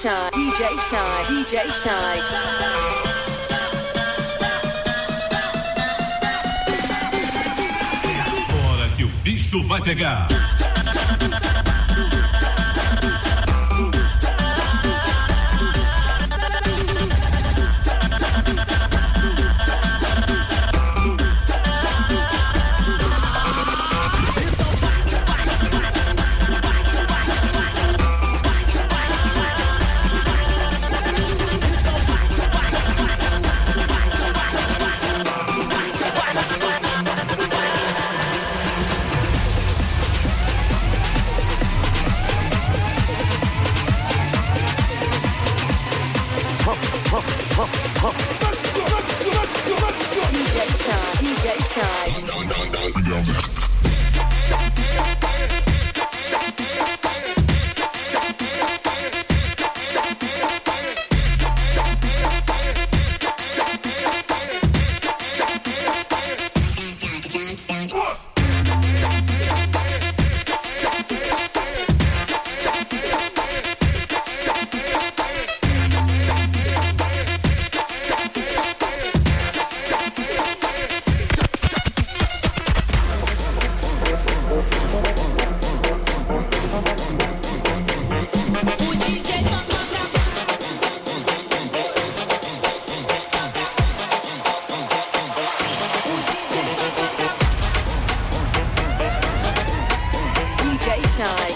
Shine, DJ Shine, DJ Shine. Agora que o bicho vai pegar. sunshine.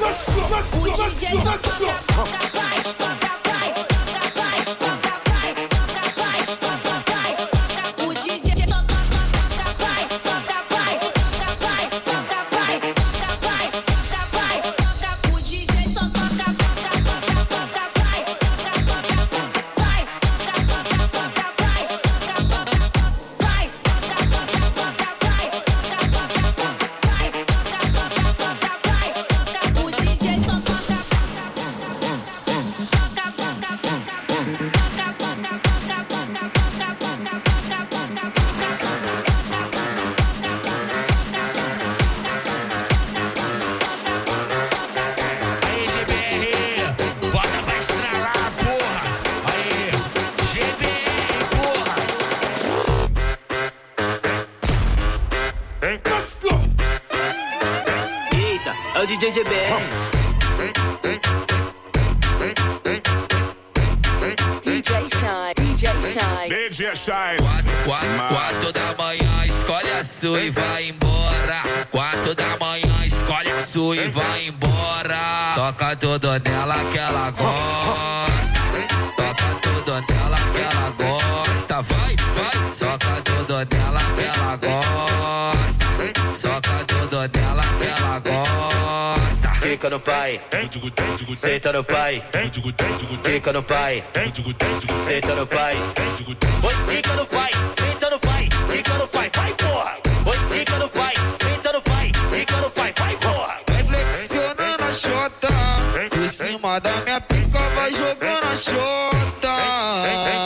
Let's go, let's go, let's go, let's go. Shine. Quatro, quatro, quatro da manhã, escolhe a sua e vai embora. Quatro da manhã, escolhe a sua e vai embora. Toca tudo nela que ela gosta. Toca tudo nela que ela gosta. Vai, vai, soca tudo nela que ela gosta. Soca tudo que ela gosta. Clica no pai, senta no pai, clica no pai, senta no pai. Oi, clica no pai, senta no pai, clica no pai, vai porra. Oi, clica no pai, senta no pai, clica no pai, vai porra. Vai flexionando a chota, por cima da minha pica vai jogando a chota.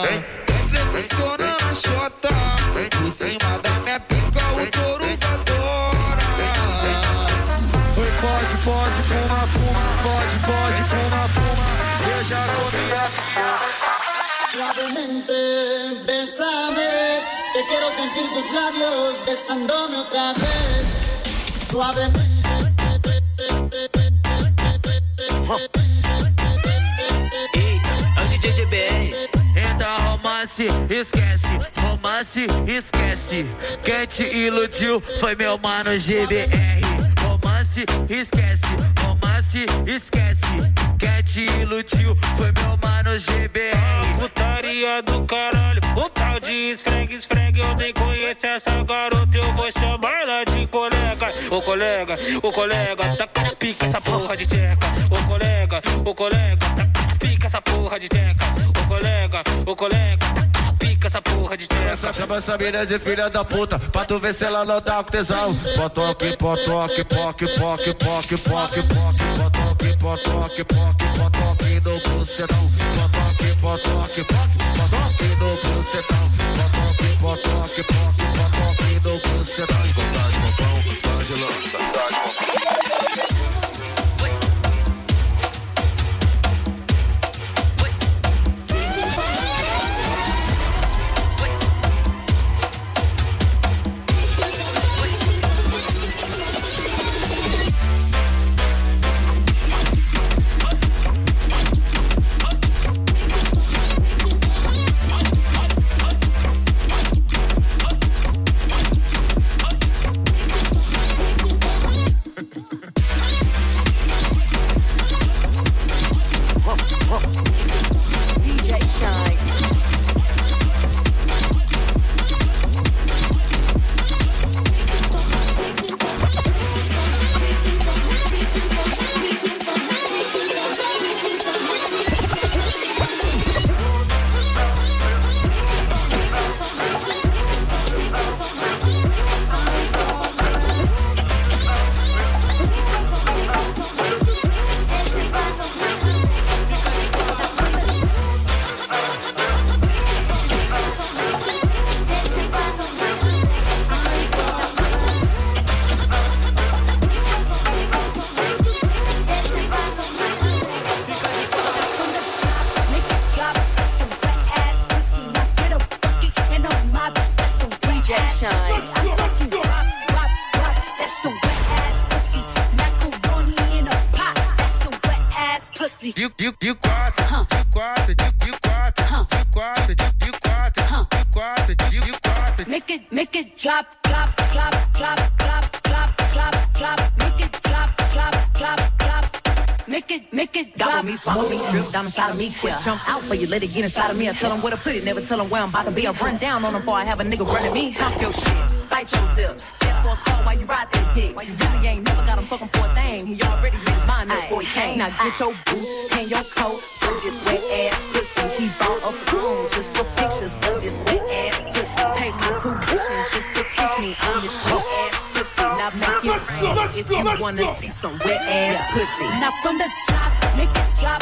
Vai flexionando a chota, por cima da minha pica pode, fuma, fuma, pode, pode, fuma, fuma. Eu já comi a Suavemente, bésame, que quiero sentir tus labios besándome otra vez. Suavemente. Eita, é romance, esquece, romance, esquece. Quem te iludiu foi meu mano GBR. Romance, esquece, romance, esquece. Quem te iludiu foi meu mano GBR. Putaria do caralho, um tal de esfregue, esfregue. Eu nem conheço essa garota, eu vou chamar ela de colega. Ô colega, ô colega, tá pica essa porra de tcheca. Ô colega, ô colega, tá pica essa porra de tcheca. Ô colega, ô colega, chama essa mina de filha da puta, pra tu ver se ela não tá com tesão. Potoque, potoque, poque, poque, poque, poque, poque, potoque, potoque, poque, potoque no bucetão. Potoque, potoque, poque, potoque no bucetão. Potoque, potoque, poque, potoque no bucetão. Vontade, popão, vontade, lança, vontade, popão. DJ Shine. De, de, de quatro, de quatro, de, de quatro, de quatro, de, de quatro, de quatro, de, de quatro. Make it, make it drop, drop, drop, drop, drop, drop, drop, drop. Make it drop, drop, drop, drop. Make it, make it drop. Gobble me, swallow me, drip down inside of me. Quick jump out for you, let it get inside of me. I tell them where to put it, never tell them where I'm about to be. I run down on them before I have a nigga running me. Talk your shit, bite your dip. Ask for a call while you ride that dick. You really ain't never got him fucking for a thing. He already made his mind up before he came. Now get your boots and your coat for this wet ass pussy. He bought a phone just for pictures of this wet ass pussy. Pay my tuition just to kiss me on this wet ass pussy. Now make it rain if you wanna see some wet ass pussy. Now from the top, make it drop.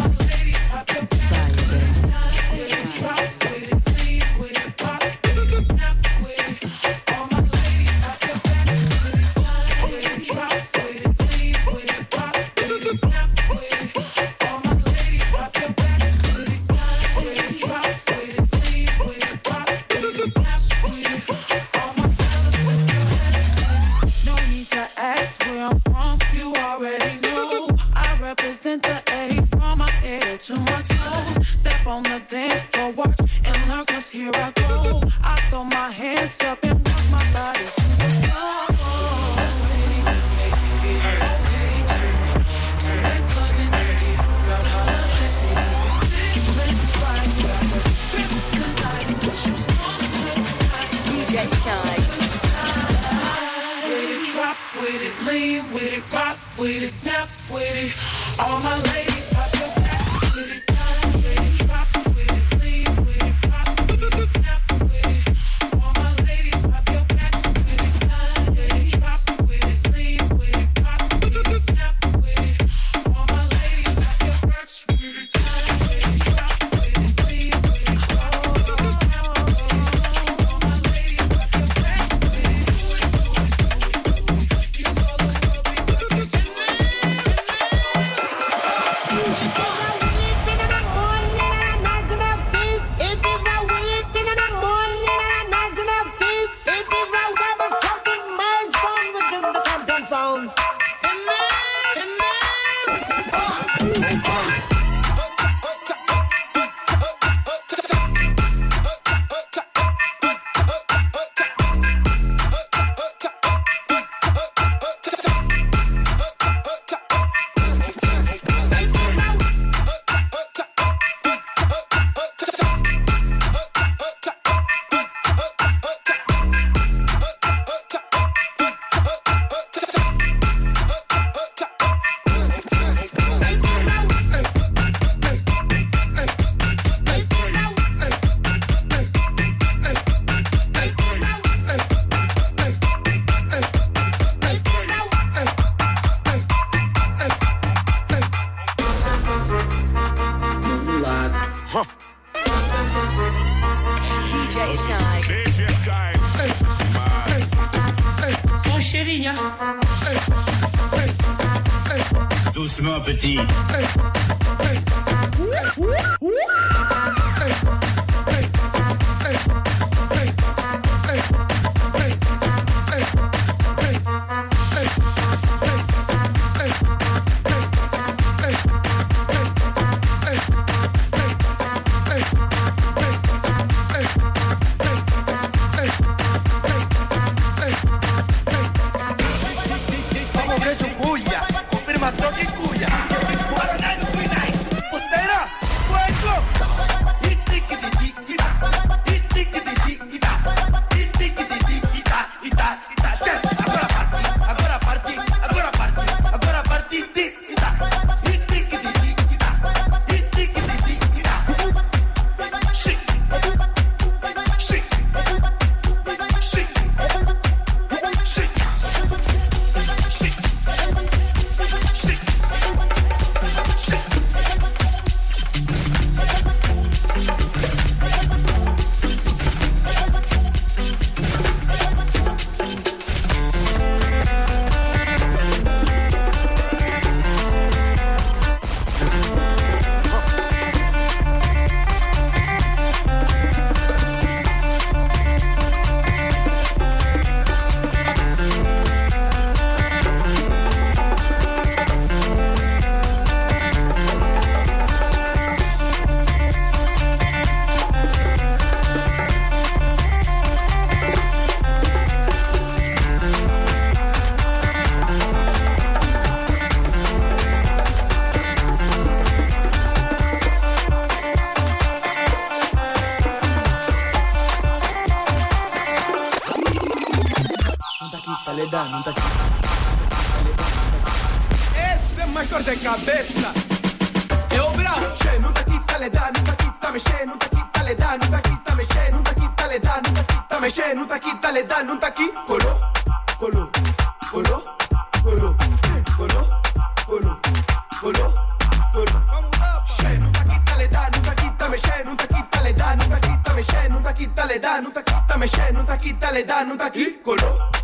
With it, drop with it, lean with it, rock with it, snap with it. All my ladies. Bon appétit. Hey. Ayşe nu taki tale da nu taki Kolo, kolo, kolo, kolo, kolo, kolo, kolo, kolo Ayşe nu taki tale da nu taki tame Ayşe nu taki tale da nu taki tame Ayşe nu taki tale da nu taki tame Ayşe nu taki tale da nu taki Kolo, kolo